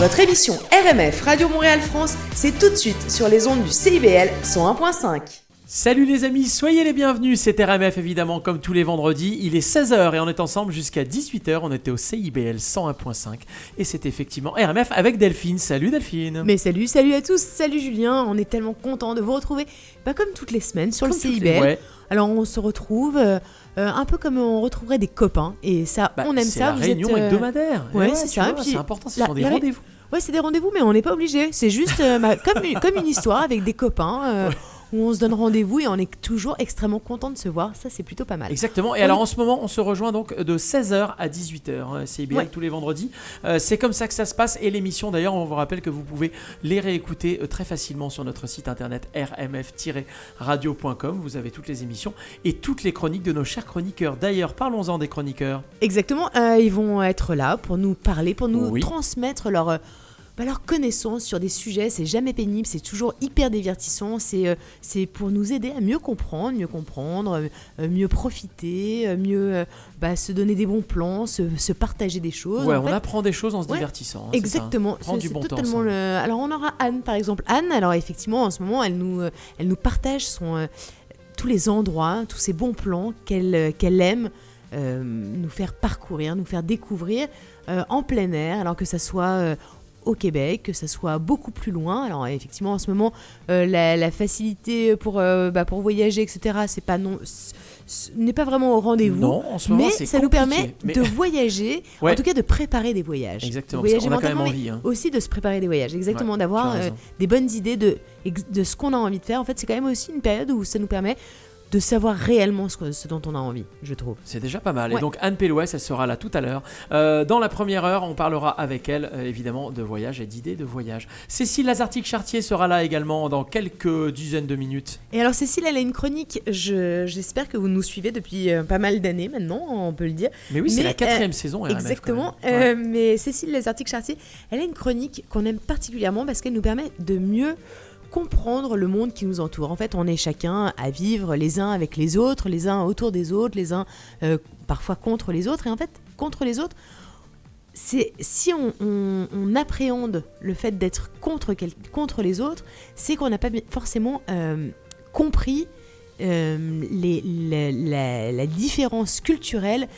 Votre émission RMF Radio Montréal France, c'est tout de suite sur les ondes du CIBL 101.5. Salut les amis, soyez les bienvenus, c'est RMF évidemment comme tous les vendredis, il est 16h et on est ensemble jusqu'à 18h, on était au CIBL 101.5 et c'est effectivement RMF avec Delphine, salut Delphine Mais salut, salut à tous, salut Julien, on est tellement content de vous retrouver, pas comme toutes les semaines sur Comme le les- CIBL. ouais. Alors on se retrouve euh, euh, un peu comme on retrouverait des copains et ça, Bah, on aime ça. la vous réunion êtes, euh, hebdomadaire. ouais, c'est ça, C'est important, ce la- sont des rendez-vous. Ouais, c'est des rendez-vous, mais on n'est pas obligé. C'est juste euh, comme, une, comme une histoire avec des copains euh, où on se donne rendez-vous et on est toujours extrêmement content de se voir. Ça, c'est plutôt pas mal. Exactement. Et On alors en ce moment, on se rejoint donc de 16h à 18h. hein, CIBL Ouais. tous les vendredis. Euh, c'est comme ça que ça se passe. Et l'émission, d'ailleurs, on vous rappelle que vous pouvez les réécouter euh, très facilement sur notre site internet rmf-radio.com. Vous avez toutes les émissions et toutes les chroniques de nos chers chroniqueurs. D'ailleurs, parlons-en des chroniqueurs. Exactement, euh, ils vont être là pour nous parler, pour nous Oui. transmettre leur, bah, leur connaissance sur des sujets. C'est jamais pénible, c'est toujours hyper divertissant. C'est euh, c'est pour nous aider à mieux comprendre, mieux comprendre, euh, mieux profiter, euh, mieux bah, se donner des bons plans, se, se partager des choses. Ouais, En on fait, apprend des choses en se Ouais, divertissant. hein. Exactement. C'est- du bon temps totalement le- Alors on aura Anne par exemple. Anne, alors effectivement en ce moment elle nous, elle nous partage son, tous les endroits, tous ces bons plans qu'elle qu'elle aime euh, nous faire parcourir, nous faire découvrir euh, en plein air, alors que ça soit euh, au Québec, que ça soit beaucoup plus loin. Alors effectivement en ce moment euh, la, la facilité pour, euh, bah, pour voyager etc. C'est pas non, n'est pas vraiment au rendez-vous. Non, en ce moment, Mais ça nous permet Mais- de voyager, Ouais. en tout cas de préparer des voyages. Exactement. Voyager qu'on a quand même envie. hein. aussi de se préparer des voyages, exactement, Ouais, d'avoir euh, des bonnes idées de, de ce qu'on a envie de faire. En fait, c'est quand même aussi une période où ça nous permet de savoir réellement ce, que- ce dont on a envie, je trouve. C'est déjà pas mal. Et donc Anne Pélouès, elle sera là tout à l'heure. Euh, dans la première heure, on parlera avec elle, euh, évidemment, de voyage et d'idées de voyage. Cécile Lazartique-Chartier sera là également dans quelques dizaines de minutes. Et alors, Cécile, elle a une chronique, je- j'espère que vous nous suivez depuis euh, pas mal d'années maintenant, on peut le dire. Mais oui, c'est Mais, la quatrième saison. RMF, Exactement. Ouais. Euh, mais Cécile Lazartique-Chartier, elle a une chronique qu'on aime particulièrement parce qu'elle nous permet de mieux comprendre le monde qui nous entoure. En fait, on est chacun à vivre les uns avec les autres, les uns autour des autres, les uns euh, parfois contre les autres. Et en fait, contre les autres, c'est si on, appréhende le fait d'être contre, contre les autres, c'est qu'on n'a pas forcément euh, compris euh, la, différence culturelle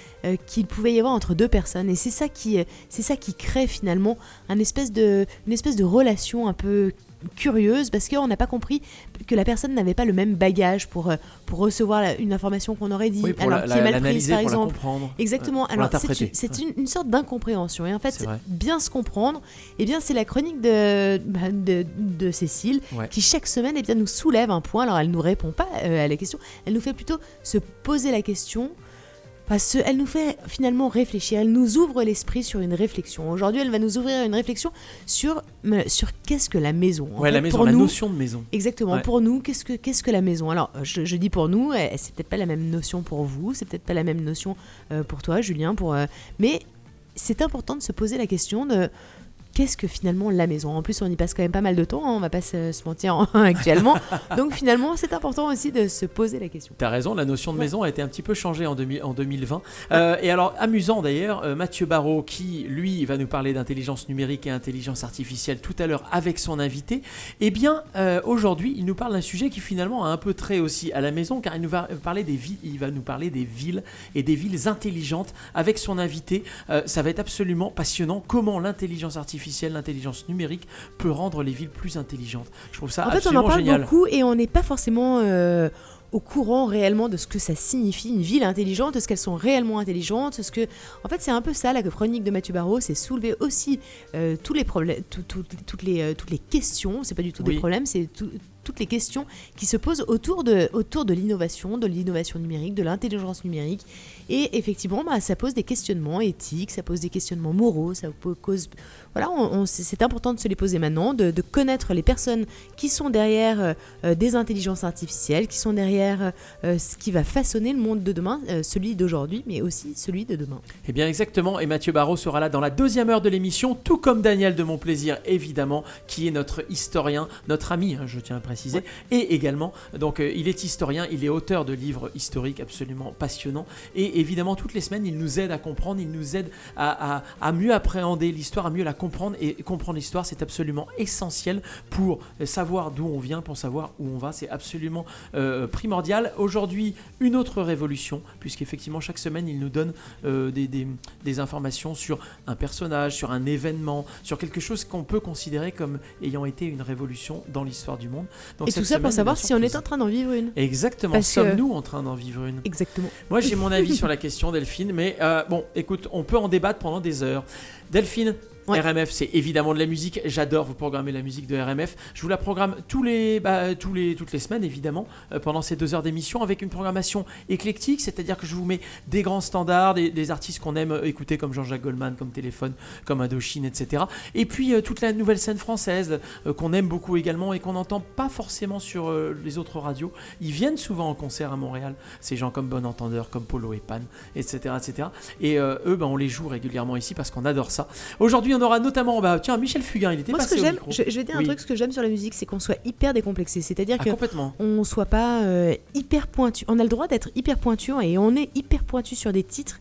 qu'il pouvait y avoir entre deux personnes. Et c'est ça qui, ça qui crée finalement un espèce de, une espèce de relation un peu curieuse parce qu'on n'a pas compris que la personne n'avait pas le même bagage pour, euh, pour recevoir la- une information qu'on aurait dit, Oui, alors la- qui est mal prise par exemple. comprendre. Exactement. Alors c'est une, sorte d'incompréhension. Et en fait, bien se comprendre, eh bien c'est la chronique de, bah, de, de Cécile Ouais. qui chaque semaine eh bien, nous soulève un point. Alors elle nous répond pas euh, à la question, elle nous fait plutôt se poser la question. Enfin, se- elle nous fait finalement réfléchir, elle nous ouvre l'esprit sur une réflexion. Aujourd'hui, elle va nous ouvrir une réflexion sur, sur qu'est-ce que la maison. En Ouais, fait, la maison, pour la nous, notion de maison. Exactement. Ouais. Pour nous, qu'est-ce que qu'est-ce que la maison? Alors, je, je dis pour nous, euh, c'est peut-être pas la même notion pour vous, c'est peut-être pas la même notion euh, pour toi, Julien, pour. euh, mais c'est important de se poser la question de qu'est-ce que finalement la maison? En plus, on y passe quand même pas mal de temps, hein, on va pas se, se mentir hein, actuellement. Donc finalement, c'est important aussi de se poser la question. T'as raison, la notion de Ouais. maison a été un petit peu changée en, 2000 en 2020. Euh, et alors, amusant d'ailleurs, euh, Mathieu Barrault, qui lui va nous parler d'intelligence numérique et intelligence artificielle tout à l'heure avec son invité, eh bien, euh, aujourd'hui, il nous parle d'un sujet qui finalement a un peu trait aussi à la maison, car il, nous va, parler des villes, il va nous parler des villes et des villes intelligentes avec son invité. Ça va être absolument passionnant comment l'intelligence artificielle, l'intelligence numérique peut rendre les villes plus intelligentes. Je trouve ça en fait, on en parle génial. beaucoup et on n'est pas forcément euh, au courant réellement de ce que ça signifie une ville intelligente, de ce qu'elles sont réellement intelligentes, ce que, en fait, c'est un peu ça la chronique de Mathieu Barrault, c'est soulever aussi euh, tous les problèmes, tout- tout- toutes les euh, toutes les questions. C'est pas du tout Oui. des problèmes, c'est tout- toutes les questions qui se posent autour de autour de l'innovation, de l'innovation numérique, de l'intelligence numérique. Et effectivement, bah, ça pose des questionnements éthiques, ça pose des questionnements moraux, ça po- cause voilà, c'est important de se les poser maintenant, de, connaître les personnes qui sont derrière euh, euh, des intelligences artificielles, qui sont derrière euh, ce qui va façonner le monde de demain, celui d'aujourd'hui, mais aussi celui de demain. Eh bien exactement, et Mathieu Barrault sera là dans la deuxième heure de l'émission, tout comme Daniel de Mon Plaisir, évidemment, qui est notre historien, notre ami, hein, je tiens à Et également, donc euh, il est historien, il est auteur de livres historiques absolument passionnants. Et évidemment, toutes les semaines, il nous aide à comprendre, il nous aide à, à- à mieux appréhender l'histoire, à mieux la comprendre. Et comprendre l'histoire, c'est absolument essentiel pour savoir d'où on vient, pour savoir où on va. C'est absolument euh, primordial. Aujourd'hui, une autre révolution, puisqu'effectivement, chaque semaine, il nous donne euh, des, des- des informations sur un personnage, sur un événement, sur quelque chose qu'on peut considérer comme ayant été une révolution dans l'histoire du monde. Donc, Et tout ça semaine, pour savoir si on est en train d'en vivre une. Exactement, que- sommes-nous en train d'en vivre une? Exactement. Moi j'ai mon avis sur la question Delphine, mais euh, bon, écoute, on peut en débattre pendant des heures. Delphine, RMF c'est évidemment de la musique, j'adore vous programmer la musique de RMF. Je vous la programme tous les, bah, toutes les semaines évidemment, euh, pendant ces deux heures d'émission, avec une programmation éclectique, c'est-à-dire que je vous mets des grands standards, des, artistes qu'on aime euh, écouter comme Jean-Jacques Goldman, comme Téléphone, comme Indochine, etc. Et puis euh, toute la nouvelle scène française qu'on aime beaucoup également et qu'on n'entend pas forcément sur les autres radios. Ils viennent souvent en concert à Montréal, ces gens comme Bon Entendeur, comme Polo et Pan, etc. etc. Et eux, ben, on les joue régulièrement ici parce qu'on adore ça. Aujourd'hui, aura notamment, bah, tiens, Michel Fugain, il était Moi, ce que j'aime, je, je vais dire Oui. un truc, ce que j'aime sur la musique, c'est qu'on soit hyper décomplexé. C'est-à-dire Ah, que complètement. on soit pas euh, hyper pointu. On a le droit d'être hyper pointu et on est hyper pointu sur des titres.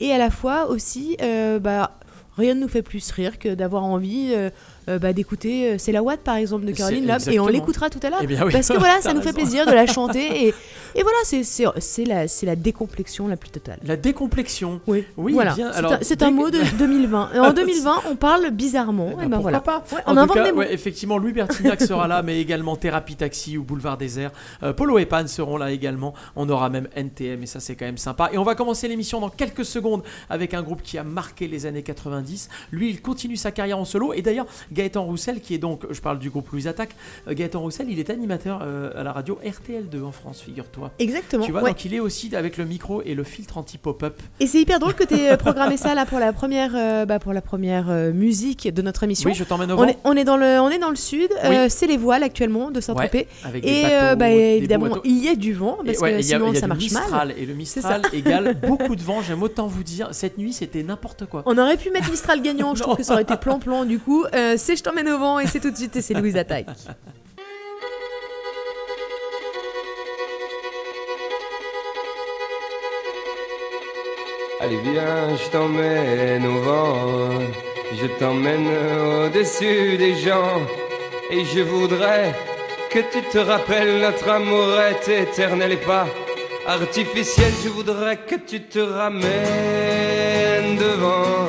Et à la fois aussi, euh, bah, rien ne nous fait plus rire que d'avoir envie euh, euh, bah, d'écouter euh, C'est la Watt par exemple de Caroline Lab. Et on l'écoutera tout à l'heure. Eh oui. Parce que voilà, ça nous fait plaisir de la chanter. Et, et voilà, c'est- la, la décomplexion la plus totale. La décomplexion. Oui, Oui, voilà. C'est un- mot de 2020. Et en 2020, on parle bizarrement. Eh et ben, ben voilà. pas Ouais, En on invente cas, des mots. ouais, effectivement, Louis Bertignac sera là, mais également Thérapie Taxi ou Boulevard Désert. Euh, Polo et Pan seront là également. On aura même NTM et ça, c'est quand même sympa. Et on va commencer l'émission dans quelques secondes avec un groupe qui a marqué les années 90. Lui, il continue sa carrière en solo. Et d'ailleurs, Gaëtan Roussel, qui est donc, je parle du groupe Louis Attaque, euh, Gaëtan Roussel, il est animateur euh, à la radio RTL2 en France, figure-toi. Exactement. Tu vois, ouais. donc il est aussi avec le micro et le filtre anti-pop-up. Et c'est hyper drôle que tu aies programmé ça là pour la première, euh, bah, pour la première euh, musique de notre émission. Oui, je t'emmène au on, vent est, on, est dans le, on est dans le sud, euh, c'est les voiles actuellement de Saint-Tropez. avec des Et bateaux, euh, bah, évidemment, il y a du vent, parce Et ouais, que il y a- sinon y a ça marche mal. Mistral, Et le Mistral égale beaucoup de vent. J'aime autant vous dire, cette nuit c'était n'importe quoi. On aurait pu mettre Mistral gagnant, je trouve que ça aurait été plan-plan du coup. Euh, c'est Je t'emmène au vent et c'est tout de suite et c'est Louise Attaque. Allez viens, je t'emmène au vent, je t'emmène au-dessus des gens, et je voudrais que tu te rappelles notre amour est éternel et pas artificiel. Je voudrais que tu te ramènes devant,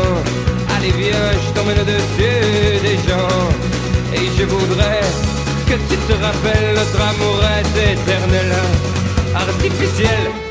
Allez viens, je t'emmène au-dessus des gens. Et je voudrais que tu te rappelles notre amour est éternel, artificiel.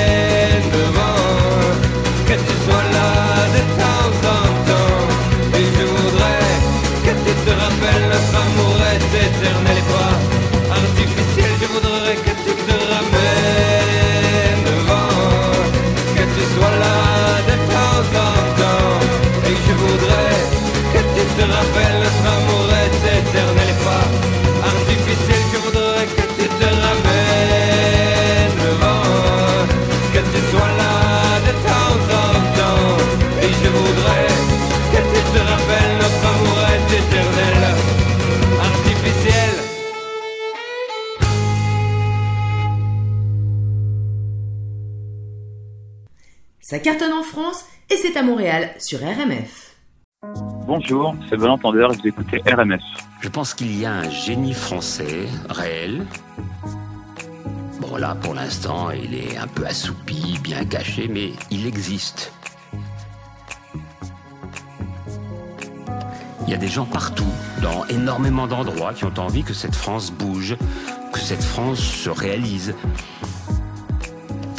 cartonne en France et c'est à Montréal sur RMF. Bonjour, c'est Bon Entendeur et vous écoutez RMF. Je pense qu'il y a un génie français réel. Bon là, pour l'instant, il est un peu assoupi, bien caché, mais il existe. Il y a des gens partout, dans énormément d'endroits, qui ont envie que cette France bouge, que cette France se réalise.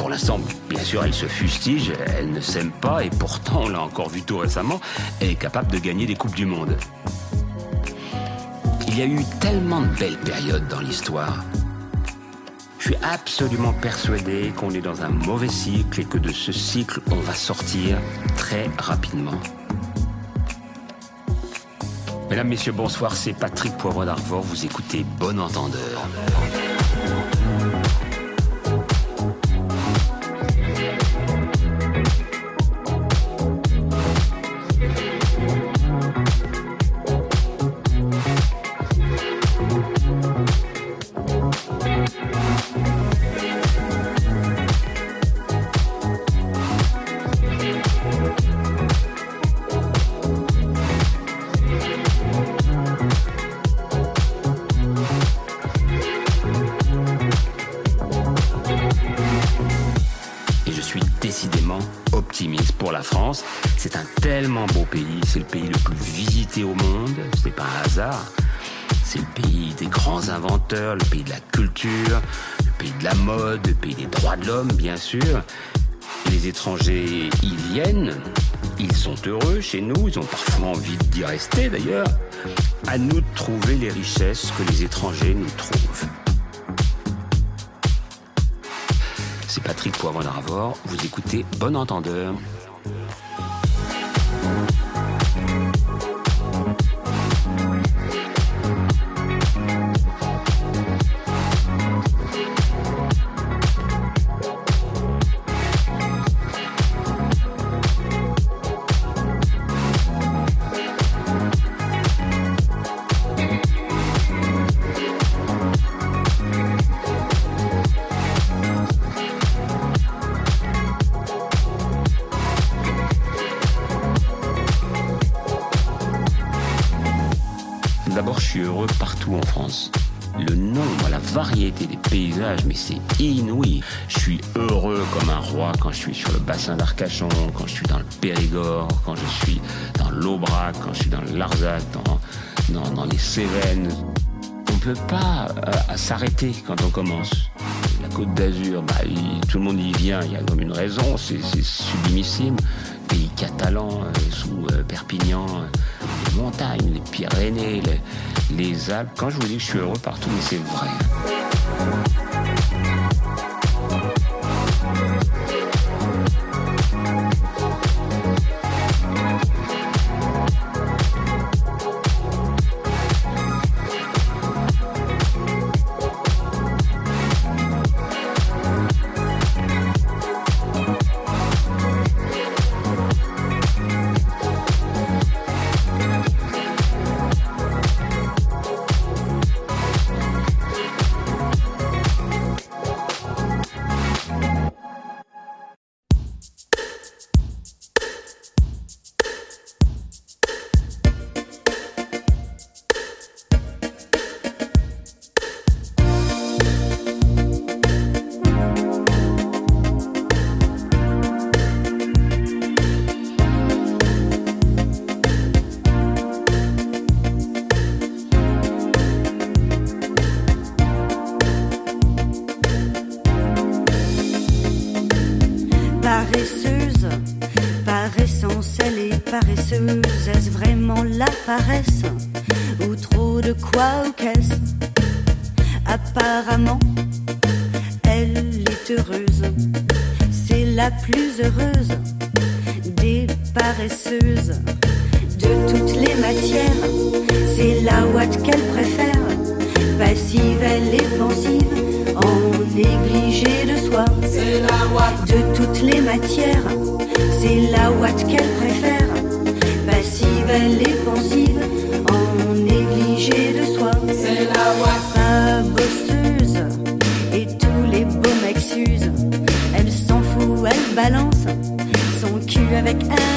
Pour l'instant, bien sûr, elle se fustige, elle ne s'aime pas, et pourtant, on l'a encore vu tout récemment, elle est capable de gagner des Coupes du Monde. Il y a eu tellement de belles périodes dans l'histoire. Je suis absolument persuadé qu'on est dans un mauvais cycle et que de ce cycle, on va sortir très rapidement. Mesdames, Messieurs, bonsoir, c'est Patrick Poivre d'Arvor, vous écoutez Bon Entendeur. C'est le pays le plus visité au monde, ce n'est pas un hasard. C'est le pays des grands inventeurs, le pays de la culture, le pays de la mode, le pays des droits de l'homme, bien sûr. Les étrangers y viennent, ils sont heureux chez nous, ils ont parfois envie d'y rester d'ailleurs. À nous de trouver les richesses que les étrangers nous trouvent. C'est Patrick Poivre d'Arvor, vous écoutez Bon Entendeur. Paysages, mais c'est inouï. Je suis heureux comme un roi quand je suis sur le bassin d'Arcachon, quand je suis dans le Périgord, quand je suis dans l'Aubrac, quand je suis dans Larzac, dans, dans, les Cévennes. On ne peut pas euh, s'arrêter quand on commence. La Côte d'Azur, bah, tout le monde y vient, il y a comme une raison, c'est sublimissime. Pays catalan, euh, sous euh, Perpignan, les montagnes, les Pyrénées, les Alpes. Quand je vous dis que je suis heureux partout, mais c'est vrai. Bye. Elle est paresseuse. Est-ce vraiment la paresse Ou trop de quoi ou qu'est-ce? Apparemment, elle est heureuse. C'est la plus heureuse des paresseuses. De toutes les matières, c'est la ouate qu'elle préfère. Passive, elle est pensive, en négligé de soi. C'est la ouate de toutes les matières, c'est la ouate qu'elle préfère. Passive, elle est pensive, en négligé de soi. C'est la pas bosseuse, et tous les beaux mecs. Elle s'en fout, elle balance ouate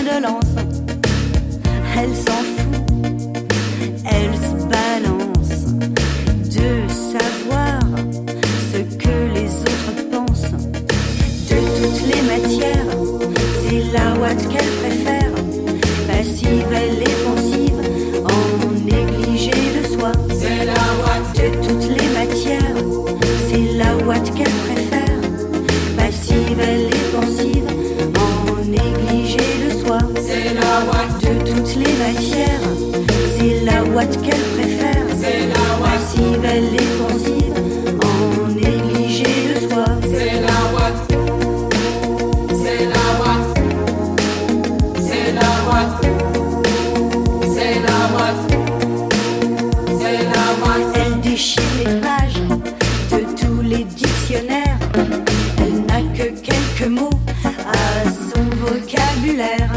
quelques mots à son vocabulaire.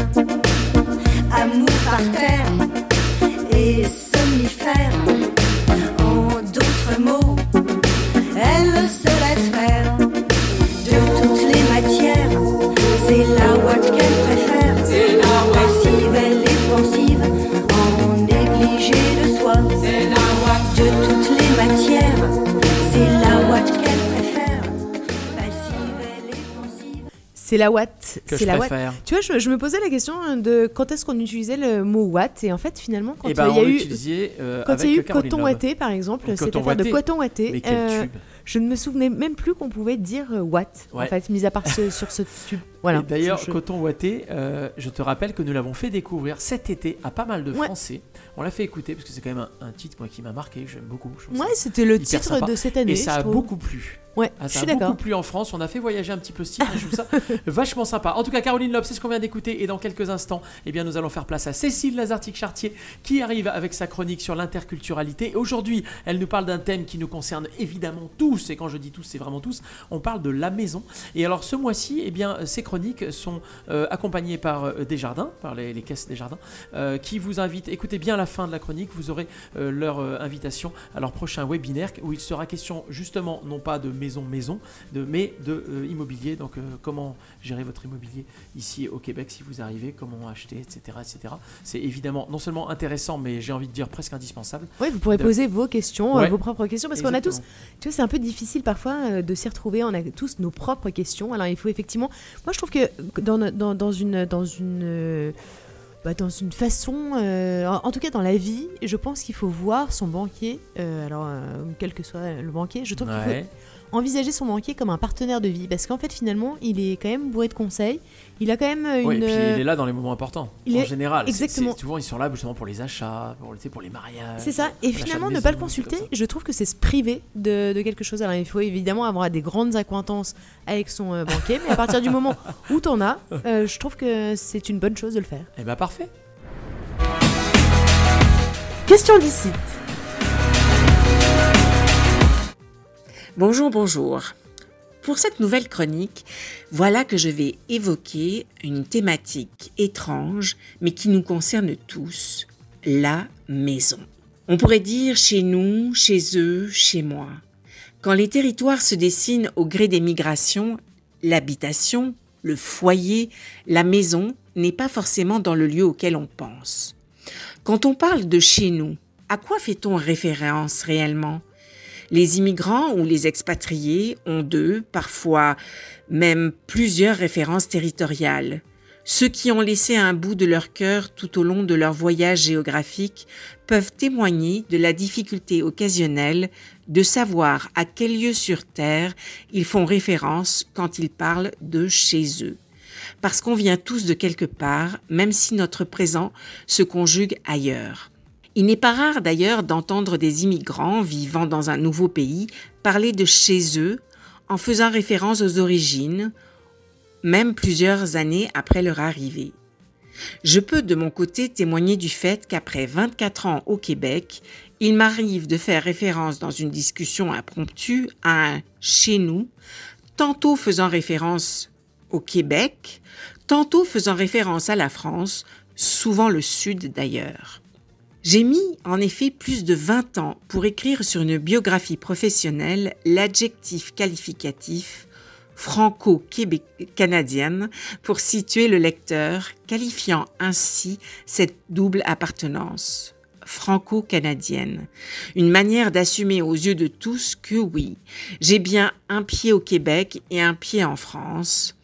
Amour par terre et somnifère. En d'autres mots, elle se laisse faire de toutes les matières. C'est la ouate qu'elle préfère. C'est la passive, elle est pensive, en négligé de soi. C'est la ouate de toutes les matières. C'est la ouate qu'elle préfère. C'est la watt. Que je la watt. préfère. Tu vois, je, je me posais la question de quand est-ce qu'on utilisait le mot watt et en fait finalement quand euh, ben, il y a eu euh, quand il y a eu Caroline coton ouaté par exemple, cette affaire de coton quel euh, tube je ne me souvenais même plus qu'on pouvait dire euh, watt en Ouais. fait, mis à part ce- sur ce tube. Voilà. D'ailleurs, Je- je- Coton Ouaté, euh, je te rappelle que nous l'avons fait découvrir cet été à pas mal de Ouais. Français. On l'a fait écouter parce que c'est quand même un, un titre moi, qui m'a marqué, j'aime beaucoup. je Ouais, c'était le titre sympa. de cette année. Et ça je a trouve. beaucoup plu. Ouais, Ah, je ça suis a beaucoup plu en France. On a fait voyager un petit peu ce titre. et je trouve ça vachement sympa. En tout cas, Caroline Loeb, c'est ce qu'on vient d'écouter. Et dans quelques instants, eh bien, nous allons faire place à Cécile Lazartic-Chartier qui arrive avec sa chronique sur l'interculturalité. Et Aujourd'hui, elle nous parle d'un thème qui nous concerne évidemment tous. Et quand je dis tous, c'est vraiment tous. On parle de la maison. Et alors, ce mois-ci, eh bien, ces chroniques sont euh, accompagnées par euh, Desjardins, par les, caisses Desjardins, euh, qui vous invitent. Écoutez bien la fin de la chronique. Vous aurez leur invitation à leur prochain webinaire où il sera question justement non pas de maison maison, de, mais de immobilier. Donc comment gérer votre immobilier ici au Québec si vous arrivez, comment acheter, etc., etc. C'est évidemment non seulement intéressant, mais j'ai envie de dire presque indispensable. Ouais, vous pourrez de- poser vos questions, euh, Ouais. vos propres questions, parce qu'on a tous, tu vois, c'est un peu difficile parfois euh, de s'y retrouver. On a tous nos propres questions. Alors il faut effectivement, moi je trouve que dans, no- dans, dans une dans une euh, bah, dans une façon, euh, en, tout cas dans la vie, je pense qu'il faut voir son banquier. euh, alors euh, quel que soit le banquier, je trouve qu'il faut envisager son banquier comme un partenaire de vie, parce qu'en fait finalement il est quand même bourré de conseils. Il a quand même euh, une. et puis il est là dans les moments importants. il en est- général, exactement. c'est- souvent ils sont là justement pour les achats, pour, tu sais, pour les mariages. C'est ça, et finalement ne maison, pas le consulter, je trouve que c'est se priver de, de quelque chose. Alors il faut évidemment avoir des grandes acquaintances avec son euh, banquier, mais à partir du moment où t'en as, euh, je trouve que c'est une bonne chose de le faire. Eh ben parfait. Question d'ici. Bonjour, bonjour. Pour cette nouvelle chronique, voilà que je vais évoquer une thématique étrange, mais qui nous concerne tous, la maison. On pourrait dire chez nous, chez eux, chez moi. Quand les territoires se dessinent au gré des migrations, l'habitation, le foyer, la maison n'est pas forcément dans le lieu auquel on pense. Quand on parle de chez nous, à quoi fait-on référence réellement? Les immigrants ou les expatriés ont deux, parfois même plusieurs références territoriales. Ceux qui ont laissé un bout de leur cœur tout au long de leur voyage géographique peuvent témoigner de la difficulté occasionnelle de savoir à quel lieu sur Terre ils font référence quand ils parlent de chez eux. Parce qu'on vient tous de quelque part, même si notre présent se conjugue ailleurs. Il n'est pas rare d'ailleurs d'entendre des immigrants vivant dans un nouveau pays parler de chez eux en faisant référence aux origines, même plusieurs années après leur arrivée. Je peux de mon côté témoigner du fait qu'après 24 ans au Québec, il m'arrive de faire référence dans une discussion impromptue à un chez nous, tantôt faisant référence au Québec, tantôt faisant référence à la France, souvent le Sud d'ailleurs. J'ai mis en effet plus de 20 ans pour écrire sur une biographie professionnelle l'adjectif qualificatif franco-canadienne pour situer le lecteur, qualifiant ainsi cette double appartenance franco-canadienne. Une manière d'assumer aux yeux de tous que oui, j'ai bien un pied au Québec et un pied en France,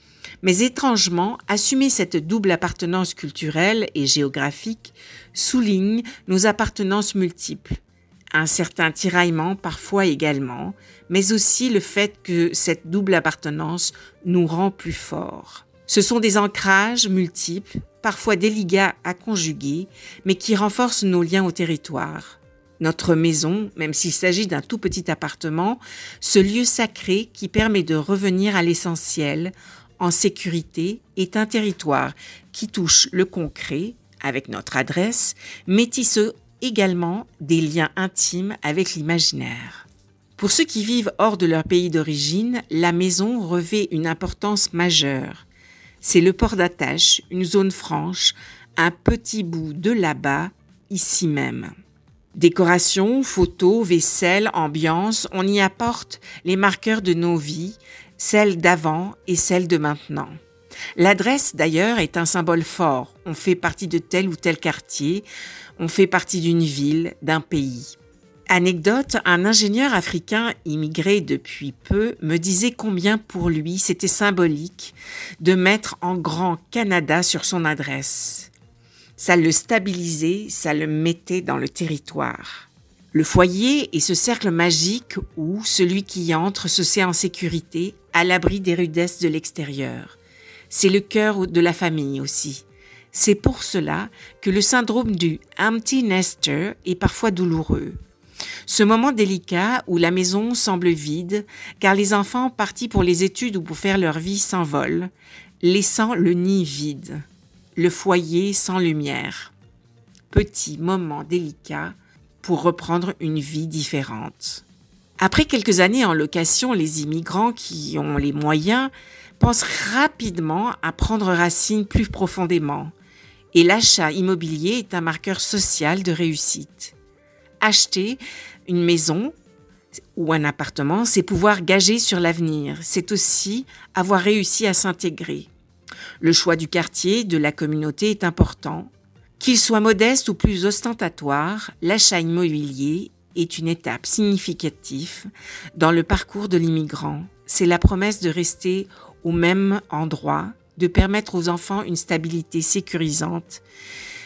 Mais étrangement, assumer cette double appartenance culturelle et géographique souligne nos appartenances multiples. Un certain tiraillement parfois également, mais aussi le fait que cette double appartenance nous rend plus forts. Ce sont des ancrages multiples, parfois délicats à conjuguer, mais qui renforcent nos liens au territoire. Notre maison, même s'il s'agit d'un tout petit appartement, ce lieu sacré qui permet de revenir à l'essentiel, en sécurité, est un territoire qui touche le concret, avec notre adresse, mais également des liens intimes avec l'imaginaire. Pour ceux qui vivent hors de leur pays d'origine, la maison revêt une importance majeure. C'est le port d'attache, une zone franche, un petit bout de là-bas, ici même. Décoration, photos, vaisselle, ambiance, on y apporte les marqueurs de nos vies, celles d'avant et celles de maintenant. L'adresse, d'ailleurs, est un symbole fort. On fait partie de tel ou tel quartier, on fait partie d'une ville, d'un pays. Anecdote, un ingénieur africain immigré depuis peu me disait combien pour lui c'était symbolique de mettre en grand Canada sur son adresse. Ça le stabilisait, ça le mettait dans le territoire. Le foyer est ce cercle magique où celui qui y entre se sait en sécurité, à l'abri des rudesses de l'extérieur. C'est le cœur de la famille aussi. C'est pour cela que le syndrome du empty nester est parfois douloureux. Ce moment délicat où la maison semble vide, car les enfants partis pour les études ou pour faire leur vie s'envolent, laissant le nid vide le foyer sans lumière. Petit moment délicat pour reprendre une vie différente. Après quelques années en location, les immigrants qui ont les moyens pensent rapidement à prendre racine plus profondément. Et l'achat immobilier est un marqueur social de réussite. Acheter une maison ou un appartement, c'est pouvoir gager sur l'avenir. C'est aussi avoir réussi à s'intégrer. Le choix du quartier, de la communauté est important. Qu'il soit modeste ou plus ostentatoire, l'achat immobilier est une étape significative dans le parcours de l'immigrant. C'est la promesse de rester au même endroit, de permettre aux enfants une stabilité sécurisante.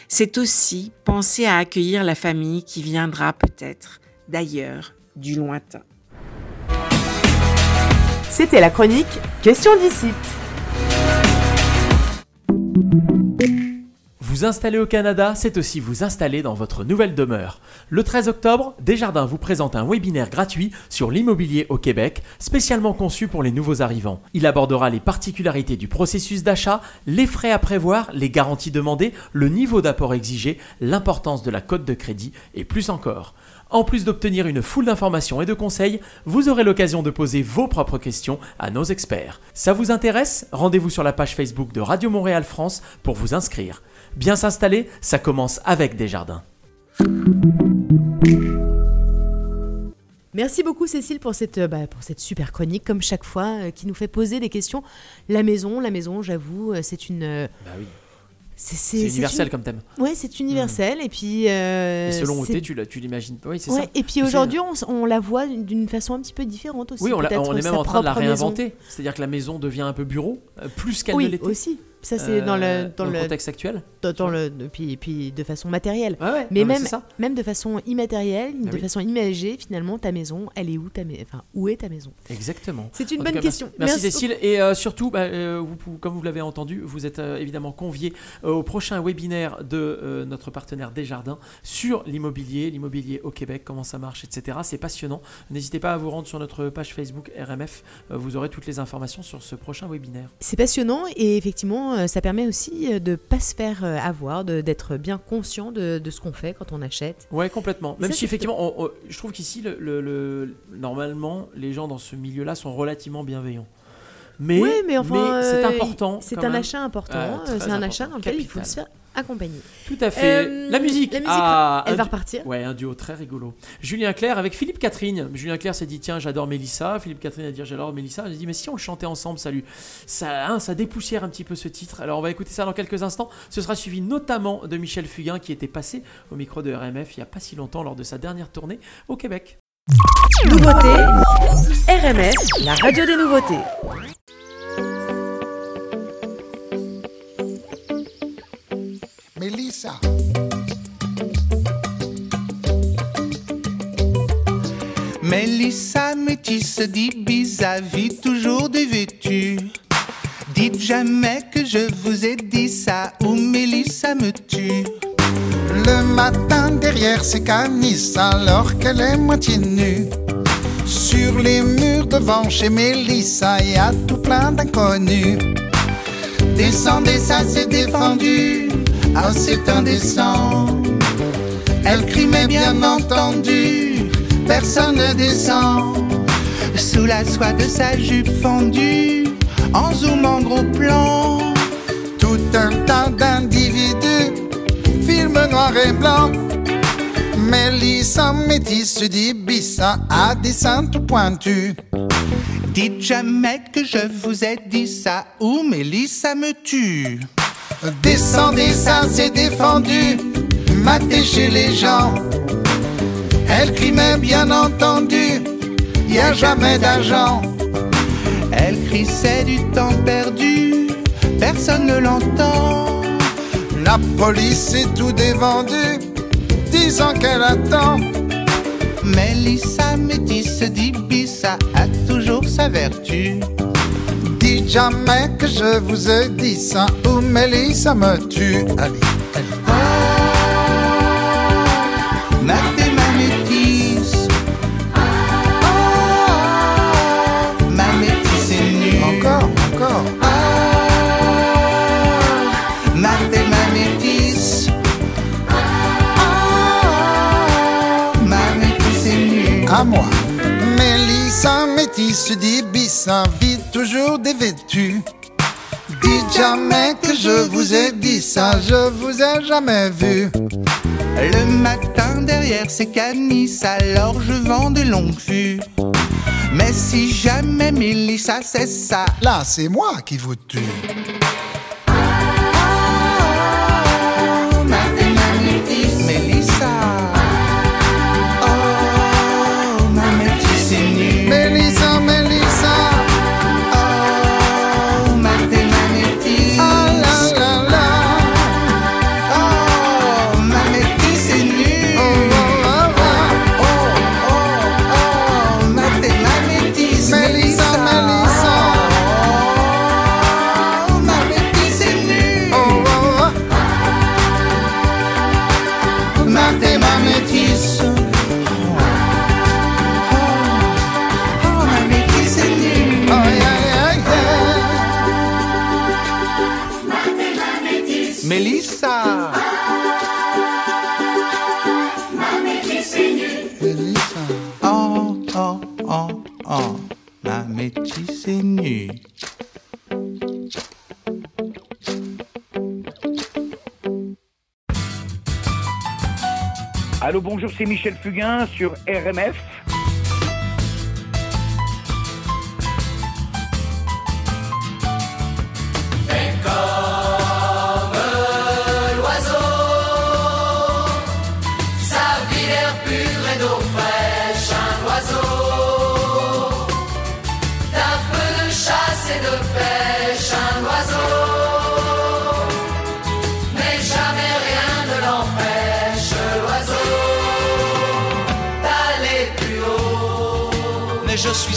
C'est aussi penser à accueillir la famille qui viendra peut-être d'ailleurs, du lointain. C'était la chronique Question d'ici. Vous installer au Canada, c'est aussi vous installer dans votre nouvelle demeure. Le 13 octobre, Desjardins vous présente un webinaire gratuit sur l'immobilier au Québec, spécialement conçu pour les nouveaux arrivants. Il abordera les particularités du processus d'achat, les frais à prévoir, les garanties demandées, le niveau d'apport exigé, l'importance de la cote de crédit et plus encore. En plus d'obtenir une foule d'informations et de conseils, vous aurez l'occasion de poser vos propres questions à nos experts. Ça vous intéresse? Rendez-vous sur la page Facebook de Radio Montréal France pour vous inscrire. Bien s'installer, ça commence avec Desjardins. Merci beaucoup Cécile pour cette, bah, pour cette super chronique, comme chaque fois, euh, qui nous fait poser des questions. La maison, la maison, j'avoue, euh, c'est une... euh, Bah oui. c'est universel une- comme thème. Ouais, c'est universel. Et puis... Et selon où t'es, tu, l'imagines. Oui, c'est Ouais, ça. et puis aujourd'hui, on, la voit d'une- façon un petit peu différente aussi. Oui, on, la- peut-être on est même en train de la réinventer. C'est-à-dire que la maison devient un peu bureau, plus qu'elle ne Oui, l'était. aussi. Ça, c'est dans euh, le... Dans le, contexte actuel. dans, dans le de- puis, puis de façon matérielle. Ouais, ouais. Mais non, même, c'est ça. même de façon immatérielle, Ah de oui. façon imagée, finalement, ta maison, elle est où ta enfin, où est ta maison? Exactement. C'est une En bonne cas, question. Merci, merci Cécile. Et euh, surtout, bah, euh, vous, comme vous l'avez entendu, vous êtes euh, évidemment conviés euh, au prochain webinaire de euh, notre partenaire Desjardins sur l'immobilier, l'immobilier au Québec, comment ça marche, etc. C'est passionnant. N'hésitez pas à vous rendre sur notre page Facebook RMF. euh, vous aurez toutes les informations sur ce prochain webinaire. C'est passionnant et effectivement, euh, ça permet aussi euh, de pas se faire euh, avoir, d'être bien conscient de, de ce qu'on fait quand on achète. Ouais, complètement. Et Même ça, si effectivement, on- on- je trouve qu'ici, le, le- le- normalement, les gens dans ce milieu-là sont relativement bienveillants. Mais, oui, mais enfin, c'est euh, important. C'est un même. achat important. C'est un important, achat dans lequel il faut se faire accompagner. Tout à fait. Euh, la musique. la musique, Ah, elle va repartir. Ouais, un duo très rigolo. Julien Clerc avec Philippe Catherine. Julien Clerc s'est dit tiens, j'adore Mélissa. Philippe Catherine a dit j'adore Mélissa. J'ai dit mais si on le chantait ensemble, salut. Ça, hein, ça dépoussière un petit peu ce titre. Alors on va écouter ça dans quelques instants. Ce sera suivi notamment de Michel Fugain qui était passé au micro de RMF il y a pas si longtemps lors de sa dernière tournée au Québec. Nouveauté, RMF, la radio des nouveautés. Melissa. Melissa métisse dit vis-à-vis toujours des dévêtue. Dites jamais que je vous ai dit ça ou Melissa me tue. Le matin derrière ses canisses alors qu'elle est moitié nue. Sur les murs devant chez Mélissa, y a tout plein d'inconnus. Descendez, ça c'est défendu. Ah, c'est indécent. Elle crie, mais bien entendu, personne ne descend. Sous la soie de sa jupe fendue, en zoom en gros plan. Tout un tas film noir et blanc. Mélissa métisse d'Ibissa à des tout pointus. Dites jamais que je vous ai dit ça ou Mélissa me tue. Descendez, ça c'est défendu, matez chez les gens. Elle crie, mais bien entendu, y a jamais d'argent. Elle crie, c'est du temps perdu, personne ne l'entend. La police est tout dévendu, disant qu'elle attend. Mélissa métisse d'Ibissa a toujours sa vertu. Dites jamais que je vous ai dit ça, ou Mélissa me tue. Allez. Métisse d'Ibissa vit toujours dévêtue. Dites jamais que je vous ai dit ça, je vous ai jamais vu. Le matin derrière ces canisses, alors je vends de longues vues. Mais si jamais Mélissa c'est ça, Là, c'est moi qui vous tue. Bonjour, c'est Michel Fugain sur RMF.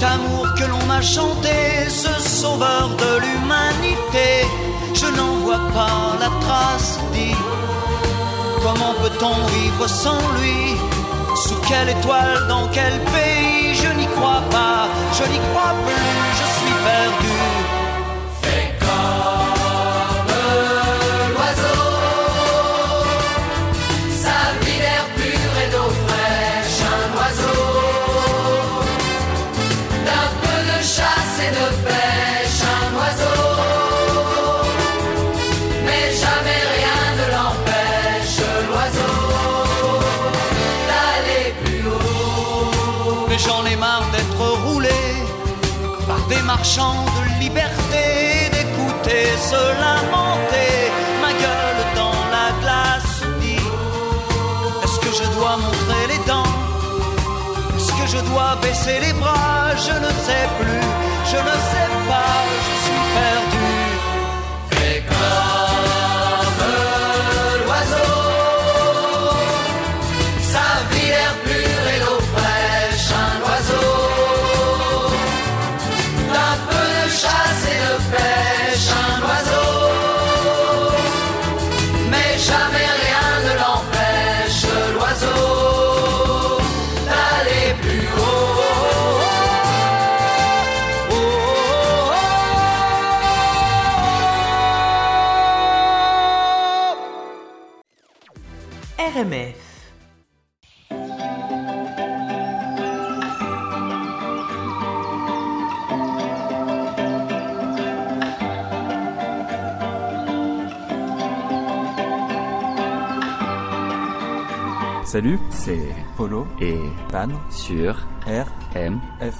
Cet amour que l'on m'a chanté, ce sauveur de l'humanité, je n'en vois pas la trace, dit. Comment peut-on vivre sans lui? Sous quelle étoile, dans quel pays? Je n'y crois pas, je n'y crois plus, je suis perdu. Marchands de liberté, d'écouter se lamenter, ma gueule dans la glace dit Est-ce que je dois montrer les dents? Est-ce que je dois baisser les bras? Je ne sais plus, je ne sais pas, je suis perdu. Salut, c'est Polo et Pan sur RMF.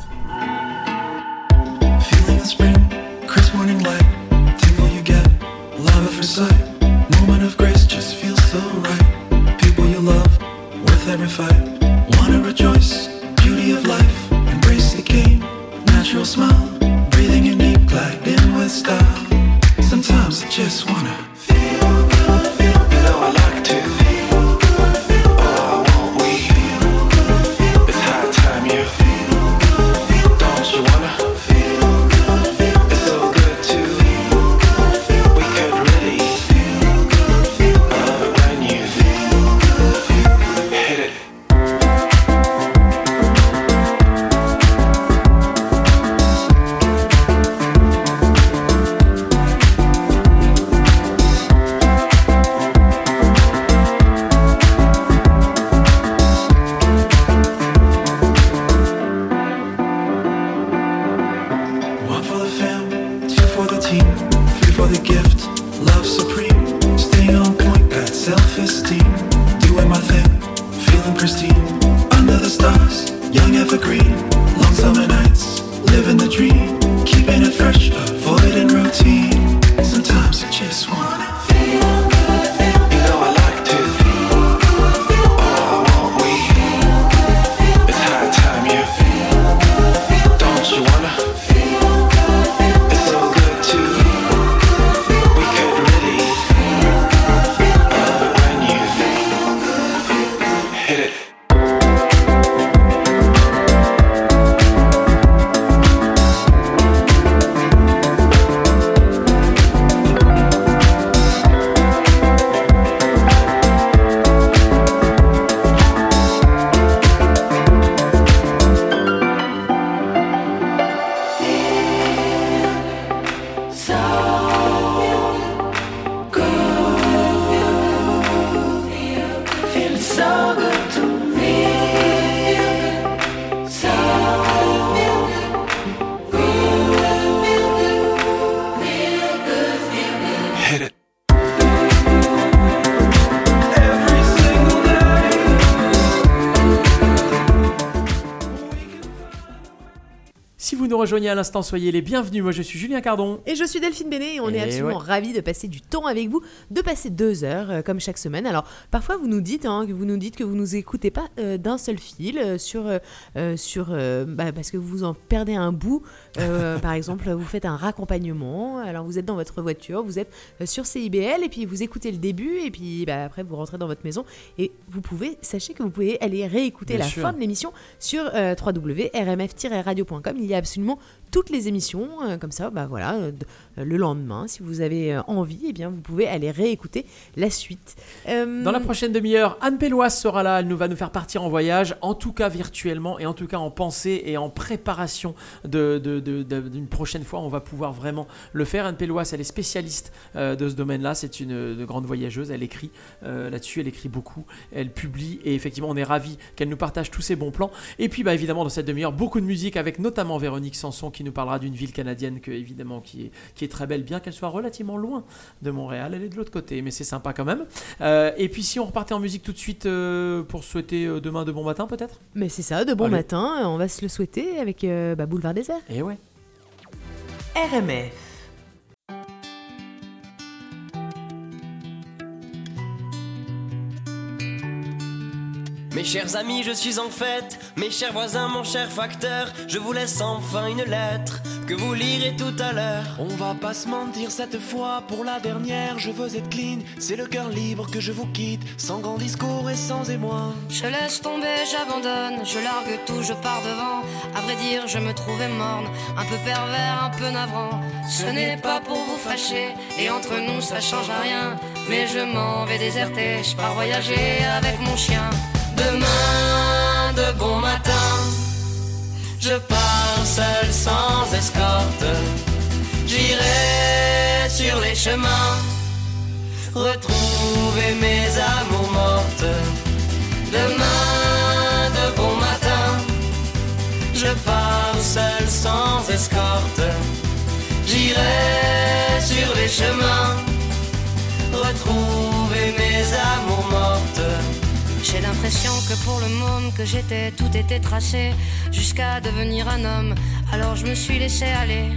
Rejoignez à l'instant, soyez les bienvenus. Moi, je suis Julien Cardon. Et je suis Delphine Bénet et on Et est absolument ouais. ravis de passer du temps avec vous, de passer deux heures euh, comme chaque semaine. Alors parfois vous nous dites hein, que vous nous dites que vous nous écoutez pas euh, d'un seul fil euh, sur sur bah, parce que vous en perdez un bout. Euh, par exemple, vous faites un raccompagnement. Alors vous êtes dans votre voiture, vous êtes euh, sur CIBL et puis vous écoutez le début et puis bah, après vous rentrez dans votre maison et vous pouvez sachez que vous pouvez aller réécouter Bien la sûr. fin de l'émission sur euh, www.rmf-radio.com. Il y a absolument toutes les émissions euh, comme ça. Bah voilà, euh, euh, le lendemain, si vous avez envie, eh bien vous pouvez aller réécouter la suite. Dans la prochaine demi-heure, Anne Pelloise sera là. Elle nous va nous faire partir en voyage, en tout cas virtuellement et en tout cas en pensée et en préparation de, de- de- d'une prochaine fois. On va pouvoir vraiment le faire. Anne Pelloise, elle est spécialiste de ce domaine-là. C'est une grande voyageuse. Elle écrit là-dessus, elle écrit beaucoup. Elle publie et effectivement, on est ravis qu'elle nous partage tous ses bons plans. Et puis, bah, évidemment, dans cette demi-heure, beaucoup de musique avec notamment Véronique Sanson qui qui nous parlera d'une ville canadienne que, évidemment qui est, qui est très belle, bien qu'elle soit relativement loin de Montréal. Elle est de l'autre côté, mais c'est sympa quand même. Euh, et puis si on repartait en musique tout de suite euh, pour souhaiter euh, demain de bon matin peut-être? Mais c'est ça, de bon Allez. matin, on va se le souhaiter avec bah, Boulevard Désert. Et ouais. RMF. Mes chers amis, je suis en fête. Mes chers voisins, mon cher facteur, je vous laisse enfin une lettre que vous lirez tout à l'heure. On va pas se mentir cette fois, pour la dernière, je veux être clean. C'est le cœur libre que je vous quitte, sans grand discours et sans émoi. Je laisse tomber, j'abandonne, je largue tout, je pars devant. À vrai dire, je me trouvais morne, un peu pervers, un peu navrant. Ce n'est pas pour vous fâcher, et entre nous ça change à rien. Mais je m'en vais déserter, je pars voyager avec mon chien. Demain de bon matin, je pars seul sans escorte. J'irai sur les chemins, retrouver mes amours mortes. Demain de bon matin, je pars seul sans escorte. J'irai sur les chemins, retrouver mes amours mortes. J'ai l'impression que pour le môme que j'étais, tout était tracé jusqu'à devenir un homme. Alors je me suis laissé aller.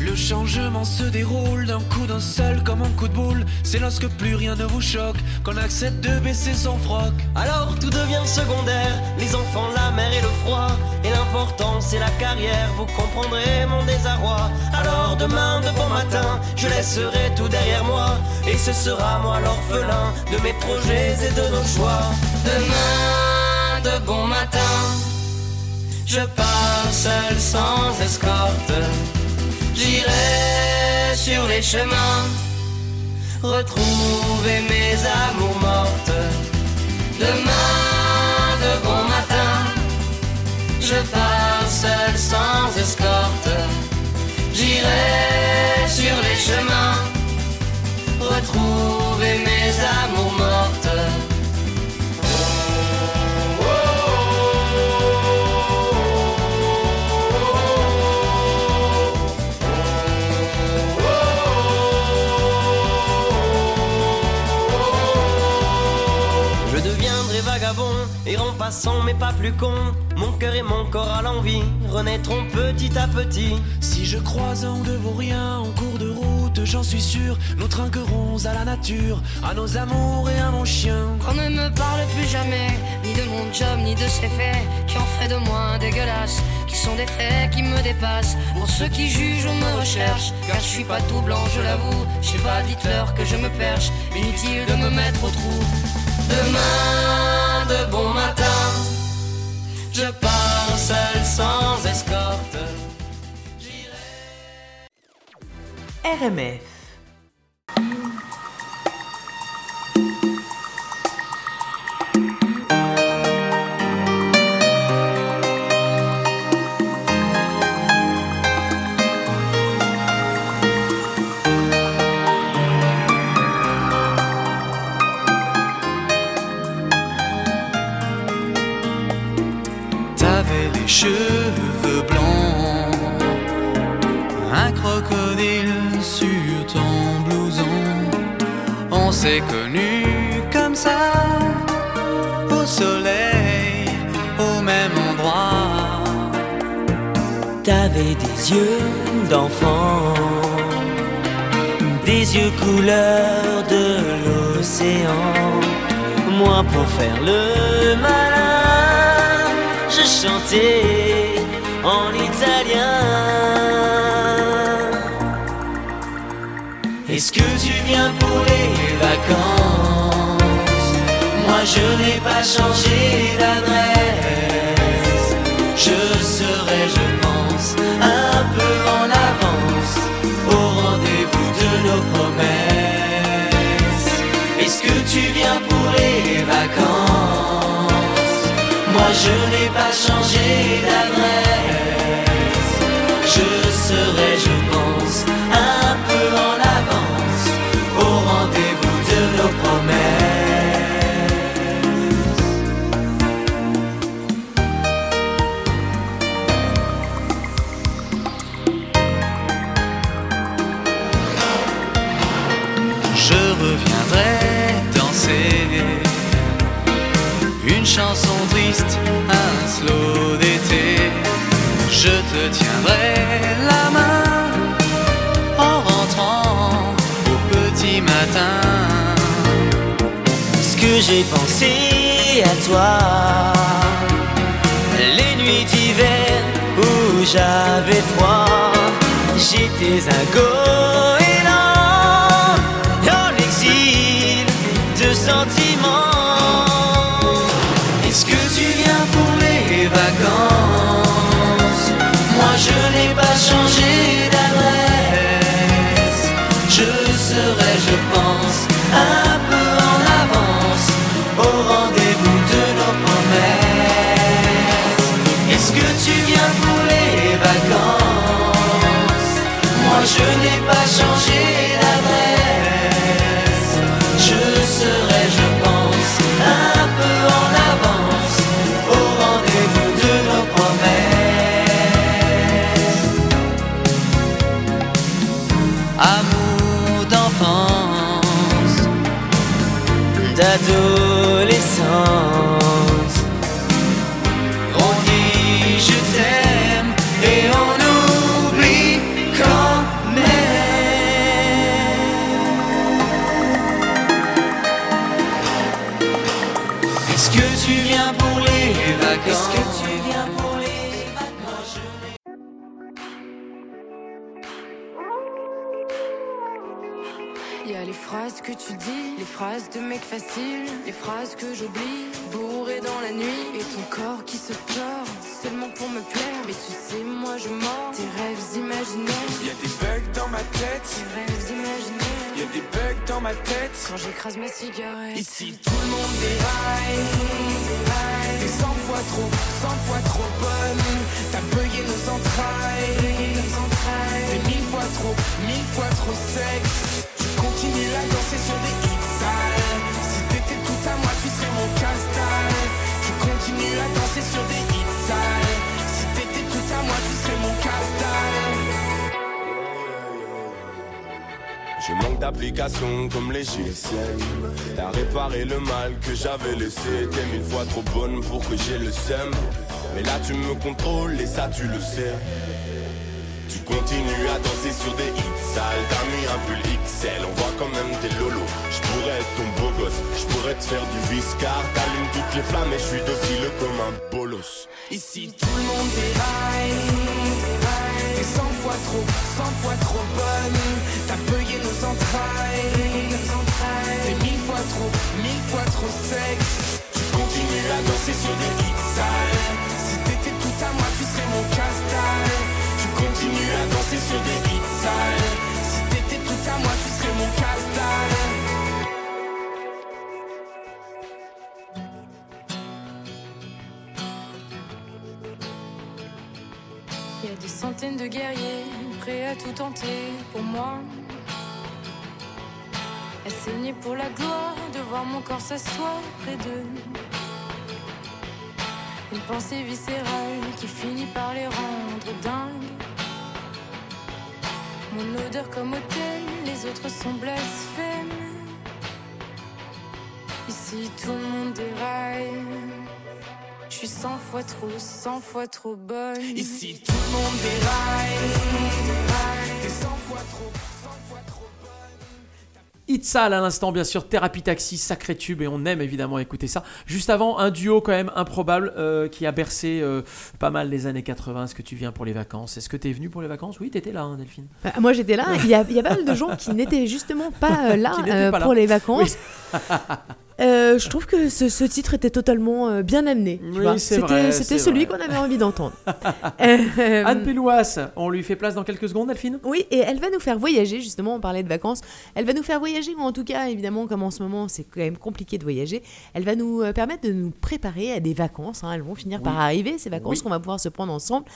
Le changement se déroule d'un coup d'un seul comme un coup de boule. C'est lorsque plus rien ne vous choque qu'on accepte de baisser son froc. Alors tout devient secondaire, les enfants, la mer et le froid. Et l'important c'est la carrière, vous comprendrez mon désarroi. Alors demain de bon matin, je laisserai tout derrière moi. Et ce sera moi l'orphelin de mes projets et de nos choix. Demain de bon matin, je pars seul sans escorte. J'irai sur les chemins, retrouver mes amours mortes. Demain de bon matin, je pars seul sans escorte. Passant mais pas plus con. Mon cœur et mon corps à l'envie renaîtront petit à petit. Si je croise un de vos riens en cours de route, j'en suis sûr, nous trinquerons à la nature, à nos amours et à mon chien. Qu'on ne me parle plus jamais, ni de mon job, ni de ses faits, qui ont fait de moi un dégueulasse, qui sont des faits qui me dépassent. Pour ceux qui jugent, on me recherche, car je suis pas tout blanc, je l'avoue. Je sais pas, dites-leur que je me perche, inutile de me mettre au trou. Demain de bon matin, je pars seul sans escorte. RMF. S'est connus comme ça, au soleil, au même endroit. T'avais des yeux d'enfant, des yeux couleur de l'océan. Moi pour faire le malin, je chantais en italien. Viens pour les vacances Moi je n'ai pas changé d'adresse. Je serai, je pense, un peu en avance au rendez-vous de nos promesses. Est-ce que tu viens pour les vacances? Moi je n'ai pas changé d'adresse. Je serai, je pense, un peu en avance chanson triste, un slow d'été. Je te tiendrai la main en rentrant au petit matin. Ce que j'ai pensé à toi, les nuits d'hiver où j'avais froid, j'étais un gosse pense, d'adolescence. Phrases de mec facile, les phrases que j'oublie, bourré dans la nuit, et ton corps qui se tord, seulement pour me plaire. Mais tu sais, moi je mords tes rêves imaginaires. Y a des bugs dans ma tête, Tes rêves imaginaires. y a des bugs dans ma tête. Quand j'écrase ma cigarette. Ici tout le monde déraille, T'es 100 fois trop, 100 fois trop bonne. T'as bugué nos entrailles, T'es mille fois trop, mille fois trop sexe. Je continue à danser sur des Si t'étais tout à moi, tu serais mon casse-dalle. Je continue à danser sur des hits sales. Si t'étais tout à moi, tu serais mon casse-dalle. Je manque d'applications comme les GSM. T'as réparé le mal que j'avais laissé. T'es mille fois trop bonne pour que j'ai le seum. Mais là tu me contrôles et ça tu le sais. Tu continues à danser sur des hits sales. T'as mis un pull XL, on voit quand même tes lolos. Je pourrais être ton beau gosse, je pourrais te faire du viscar. T'allumes toutes les flammes et je suis docile comme un bolos. Ici tout le monde déraille T'es 100 fois trop, 100 fois trop bonne T'as bugué nos entrailles T'es mille fois trop, mille fois trop sexe Tu continues à danser sur des hits sales casse-dalle Y a des centaines de guerriers prêts à tout tenter pour moi. À saigner pour la gloire de voir mon corps s'asseoir près d'eux. Une pensée viscérale qui finit par les rendre dingues. Mon odeur comme hôtel, les autres sont blasphèmes. Ici tout le monde déraille. Je suis cent fois trop, cent fois trop bonne. Ici tout le monde déraille T'es 100 fois trop, 100 fois trop Itzal à l'instant, bien sûr, Thérapie Taxi, sacré tube, et on aime évidemment écouter ça. Juste avant, un duo quand même improbable euh, qui a bercé euh, pas mal les années 80. Est-ce que tu viens pour les vacances? Est-ce que tu es venu pour les vacances? Oui, t'étais là, hein, Delphine. Bah, moi j'étais là, il y, a, il y a pas mal de gens qui n'étaient justement pas euh, là pour les vacances. Oui. Euh, je trouve que ce, ce titre était totalement euh, bien amené. Oui, C'était celui qu'on avait envie d'entendre. Euh, Anne Pélouas, on lui fait place dans quelques secondes, Delphine? Oui, et elle va nous faire voyager, justement, on parlait de vacances. Elle va nous faire voyager, ou en tout cas, évidemment, comme en ce moment, c'est quand même compliqué de voyager. Elle va nous permettre de nous préparer à des vacances. hein. Elles vont finir par arriver, ces vacances Oui. qu'on va pouvoir se prendre ensemble.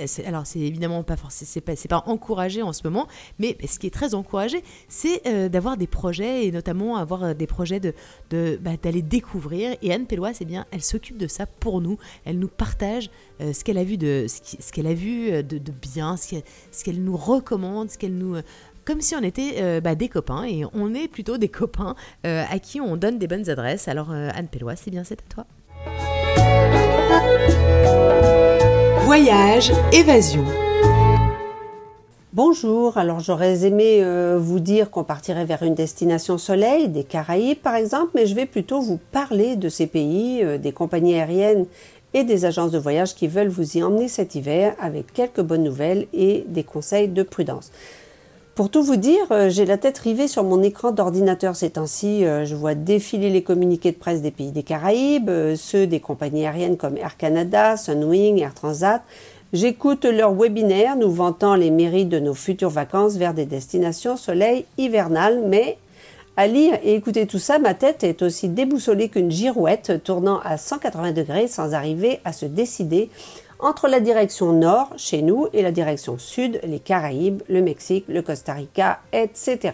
Euh, alors, c'est évidemment pas forcément, c'est pas, encouragé en ce moment, mais ce qui est très encouragé, c'est euh, d'avoir des projets et notamment avoir euh, des projets bah, d'aller découvrir. Et Anne Pellois, c'est bien, elle s'occupe de ça pour nous. Elle nous partage ce qu'elle a vu de ce qu'elle a vu de, bien, ce qu'elle, nous recommande, ce qu'elle nous comme si on était bah, des copains et on est plutôt des copains à qui on donne des bonnes adresses. Alors Anne Pellois, c'est bien, c'est à toi. Voyage, évasion. Bonjour, alors j'aurais aimé euh, vous dire qu'on partirait vers une destination soleil, des Caraïbes par exemple, mais je vais plutôt vous parler de ces pays, euh, des compagnies aériennes et des agences de voyage qui veulent vous y emmener cet hiver avec quelques bonnes nouvelles et des conseils de prudence. Pour tout vous dire, euh, j'ai la tête rivée sur mon écran d'ordinateur ces temps-ci. je vois défiler les communiqués de presse des pays des Caraïbes, ceux des compagnies aériennes comme Air Canada, Sunwing, Air Transat, J'écoute leurs webinaires nous vantant les mérites de nos futures vacances vers des destinations soleil hivernales, mais à lire et écouter tout ça, ma tête est aussi déboussolée qu'une girouette tournant à 180 degrés sans arriver à se décider entre la direction nord, chez nous, et la direction sud, les Caraïbes, le Mexique, le Costa Rica, etc.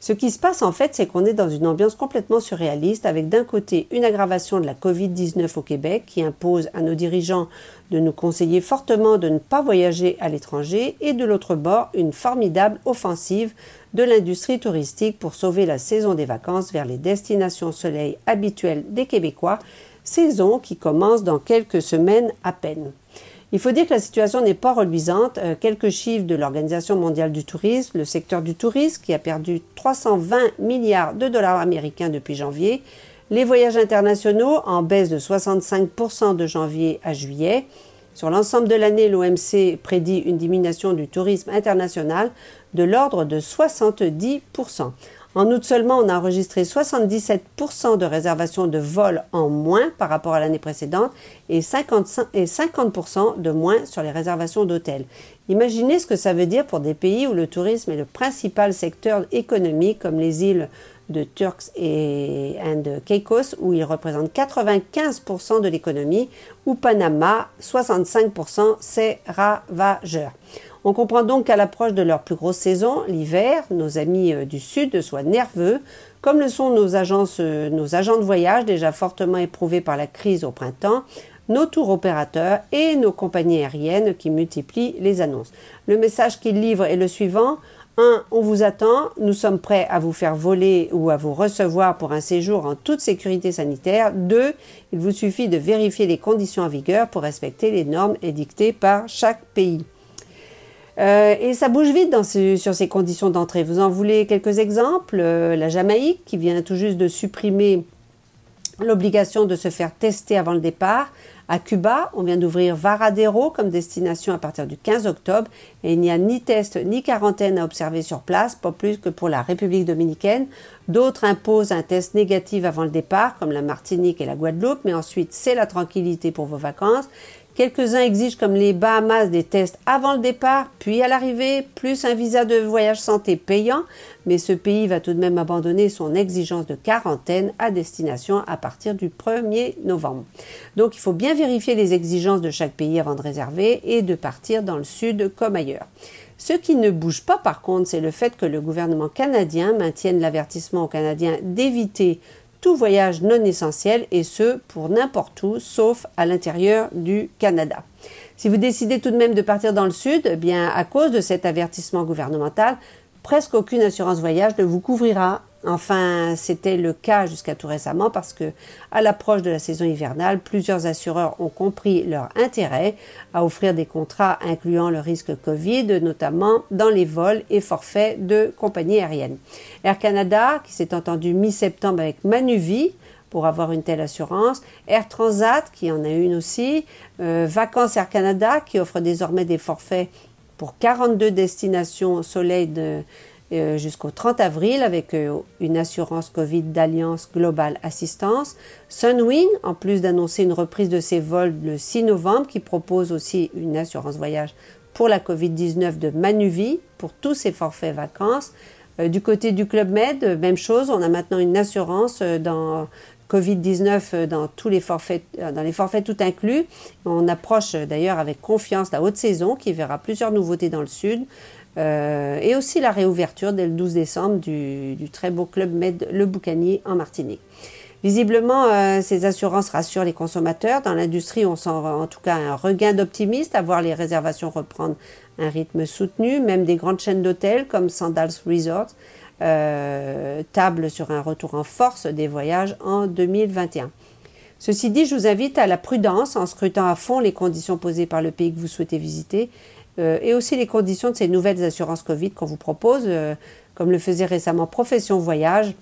Ce qui se passe en fait, c'est qu'on est dans une ambiance complètement surréaliste avec d'un côté une aggravation de la Covid-19 au Québec qui impose à nos dirigeants de nous conseiller fortement de ne pas voyager à l'étranger et de l'autre bord une formidable offensive de l'industrie touristique pour sauver la saison des vacances vers les destinations soleil habituelles des Québécois, saison qui commence dans quelques semaines à peine. Il faut dire que la situation n'est pas reluisante. Euh, quelques chiffres de l'Organisation mondiale du tourisme, le secteur du tourisme qui a perdu 320 milliards de dollars américains depuis janvier, les voyages internationaux en baisse de 65% de janvier à juillet. Sur l'ensemble de l'année, l'OMC prédit une diminution du tourisme international de l'ordre de 70%. En août seulement, on a enregistré 77% de réservations de vols en moins par rapport à l'année précédente et 50%, de moins sur les réservations d'hôtels. Imaginez ce que ça veut dire pour des pays où le tourisme est le principal secteur économique comme les îles de Turks et de Caicos où il représente 95% de l'économie ou Panama 65% c'est ravageur. On comprend donc qu'à l'approche de leur plus grosse saison, l'hiver, nos amis euh, du Sud soient nerveux, comme le sont nos, agences, euh, nos agents de voyage déjà fortement éprouvés par la crise au printemps, nos tours opérateurs et nos compagnies aériennes qui multiplient les annonces. Le message qu'ils livrent est le suivant. 1. On vous attend, nous sommes prêts à vous faire voler ou à vous recevoir pour un séjour en toute sécurité sanitaire. 2. Il vous suffit de vérifier les conditions en vigueur pour respecter les normes édictées par chaque pays. Euh, et ça bouge vite sur ces conditions d'entrée. Vous en voulez quelques exemples euh, La Jamaïque, qui vient tout juste de supprimer l'obligation de se faire tester avant le départ. À Cuba, on vient d'ouvrir Varadero comme destination à partir du 15 octobre et il n'y a ni test ni quarantaine à observer sur place, pas plus que pour la République dominicaine. D'autres imposent un test négatif avant le départ, comme la Martinique et la Guadeloupe, mais ensuite c'est la tranquillité pour vos vacances. Quelques-uns exigent comme les Bahamas des tests avant le départ, puis à l'arrivée, plus un visa de voyage santé payant, mais ce pays va tout de même abandonner son exigence de quarantaine à destination à partir du 1er novembre. Donc il faut bien vérifier les exigences de chaque pays avant de réserver et de partir dans le sud comme ailleurs. Ce qui ne bouge pas par contre, c'est le fait que le gouvernement canadien maintienne l'avertissement aux Canadiens d'éviter voyage non essentiel et ce pour n'importe où sauf à l'intérieur du Canada. Si vous décidez tout de même de partir dans le sud, eh bien à cause de cet avertissement gouvernemental, presque aucune assurance voyage ne vous couvrira Enfin, c'était le cas jusqu'à tout récemment parce que, à l'approche de la saison hivernale, plusieurs assureurs ont compris leur intérêt à offrir des contrats incluant le risque Covid, notamment dans les vols et forfaits de compagnies aériennes. Air Canada, qui s'est entendu mi-septembre avec Manuvie, pour avoir une telle assurance. Air Transat, qui en a une aussi. Euh, Vacances Air Canada, qui offre désormais des forfaits pour 42 destinations au soleil de, jusqu'au 30 avril avec euh, une assurance Covid d'Alliance Global Assistance. Sunwing, en plus d'annoncer une reprise de ses vols le 6 novembre, qui propose aussi une assurance voyage pour la Covid-19 de Manuvie pour tous ses forfaits vacances. Euh, du côté du Club Med, même chose, on a maintenant une assurance dans Covid-19 dans tous les forfaits, dans les forfaits tout inclus. On approche d'ailleurs avec confiance la haute saison qui verra plusieurs nouveautés dans le sud. Euh, et aussi la réouverture dès le 12 décembre du, très beau club Med Le Boucanier en Martinique. Visiblement, euh, ces assurances rassurent les consommateurs. Dans l'industrie, on sent en tout cas un regain d'optimisme à voir les réservations reprendre un rythme soutenu. Même des grandes chaînes d'hôtels comme Sandals Resort euh, tablent sur un retour en force des voyages en 2021. Ceci dit, je vous invite à la prudence en scrutant à fond les conditions posées par le pays que vous souhaitez visiter euh, et aussi les conditions de ces nouvelles assurances Covid qu'on vous propose, euh, comme le faisait récemment Profession Voyage,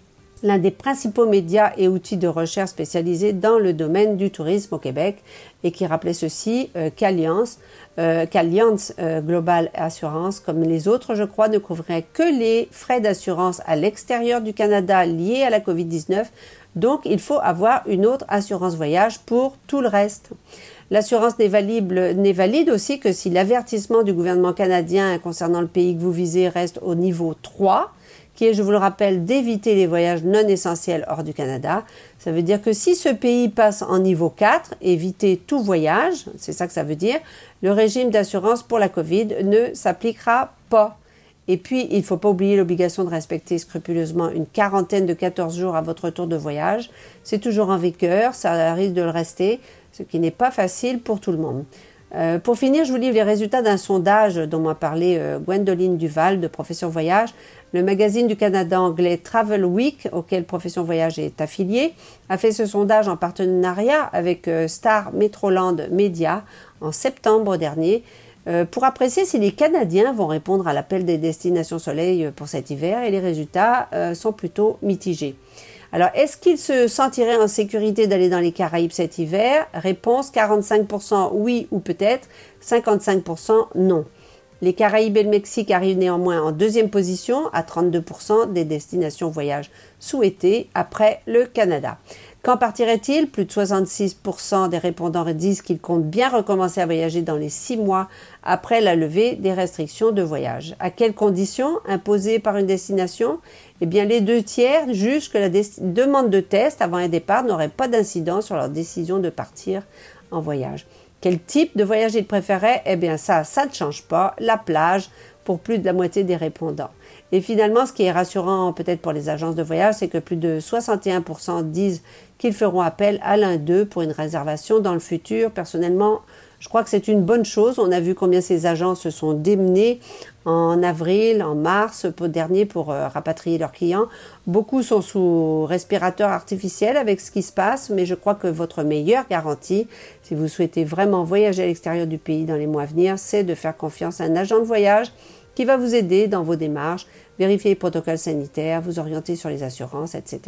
l'un des principaux médias et outils de recherche spécialisés dans le domaine du tourisme au Québec, et qui rappelait ceci euh, qu'Alliance, euh, qu'Alliance Global Assurance, comme les autres, je crois, ne couvrirait que les frais d'assurance à l'extérieur du Canada liés à la COVID-19. Donc, il faut avoir une autre assurance voyage pour tout le reste. L'assurance n'est valide, aussi que si l'avertissement du gouvernement canadien concernant le pays que vous visez reste au niveau 3, qui est, je vous le rappelle, d'éviter les voyages non essentiels hors du Canada. Ça veut dire que si ce pays passe en niveau 4, éviter tout voyage, c'est ça que ça veut dire, le régime d'assurance pour la COVID ne s'appliquera pas. Et puis, il ne faut pas oublier l'obligation de respecter scrupuleusement une quarantaine de 14 jours à votre retour de voyage. C'est toujours en vigueur, ça risque de le rester, ce qui n'est pas facile pour tout le monde. Euh, pour finir, je vous livre les résultats d'un sondage dont m'a parlé euh, Gwendoline Duval de Profession Voyage. Le magazine du Canada anglais Travel Week, auquel Profession Voyage est affilié, a fait ce sondage en partenariat avec euh, Star Metroland Media en septembre dernier pour apprécier si les Canadiens vont répondre à l'appel des destinations soleil pour cet hiver et les résultats sont plutôt mitigés. Alors, est-ce qu'ils se sentiraient en sécurité d'aller dans les Caraïbes cet hiver? Réponse 45% oui ou peut-être, 55% non. Les Caraïbes et le Mexique arrivent néanmoins en deuxième position à 32% des destinations voyage souhaitées après le Canada. Quand partirait-il? Plus de 66% des répondants disent qu'ils comptent bien recommencer à voyager dans les six mois après la levée des restrictions de voyage. À quelles conditions imposées par une destination? Eh bien, les deux tiers jugent que la demande de test avant un départ n'aurait pas d'incidence sur leur décision de partir en voyage. Quel type de voyage ils préféraient Eh bien, ça, ça ne change pas. La plage pour plus de la moitié des répondants. Et finalement, ce qui est rassurant peut-être pour les agences de voyage, c'est que plus de 61% disent qu'ils feront appel à l'un d'eux pour une réservation dans le futur. Personnellement, je crois que c'est une bonne chose. On a vu combien ces agences se sont démenées en avril, en mars pour dernier pour euh, rapatrier leurs clients. Beaucoup sont sous respirateur artificiel avec ce qui se passe, mais je crois que votre meilleure garantie, si vous souhaitez vraiment voyager à l'extérieur du pays dans les mois à venir, c'est de faire confiance à un agent de voyage qui va vous aider dans vos démarches, vérifier les protocoles sanitaires, vous orienter sur les assurances, etc.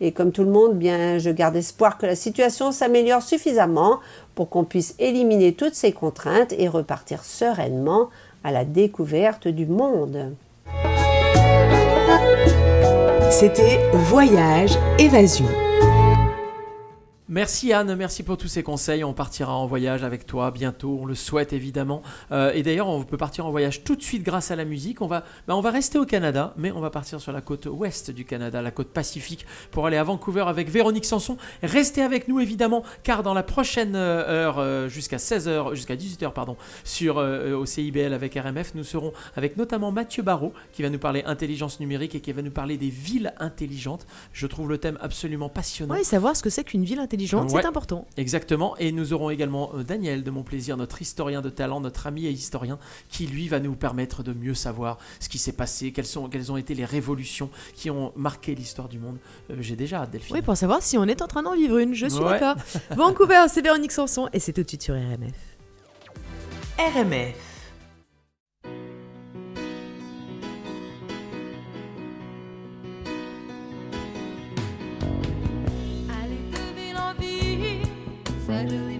Et comme tout le monde, bien, je garde espoir que la situation s'améliore suffisamment pour qu'on puisse éliminer toutes ces contraintes et repartir sereinement à la découverte du monde. C'était Voyage Évasion. Merci Anne, merci pour tous ces conseils. On partira en voyage avec toi bientôt, on le souhaite évidemment. Euh, et d'ailleurs, on peut partir en voyage tout de suite grâce à la musique. On va, bah, on va rester au Canada, mais on va partir sur la côte ouest du Canada, la côte pacifique, pour aller à Vancouver avec Véronique Sanson. Restez avec nous évidemment, car dans la prochaine euh, heure, euh, jusqu'à 16h, jusqu'à 18h, pardon, sur euh, au CIBL avec RMF, nous serons avec notamment Mathieu Barrault, qui va nous parler intelligence numérique et qui va nous parler des villes intelligentes. Je trouve le thème absolument passionnant. Oui, savoir ce que c'est qu'une ville intelligente, Ouais, c'est important. Exactement. Et nous aurons également euh, Daniel de mon plaisir, notre historien de talent, notre ami et historien, qui lui va nous permettre de mieux savoir ce qui s'est passé, quelles, sont, quelles ont été les révolutions qui ont marqué l'histoire du monde. Euh, J'ai déjà hâte, Delphine. Oui, pour savoir si on est en train d'en vivre une, je suis Ouais. d'accord. Vancouver, c'est Véronique Sanson et c'est tout de suite sur RMF. RMF. Ça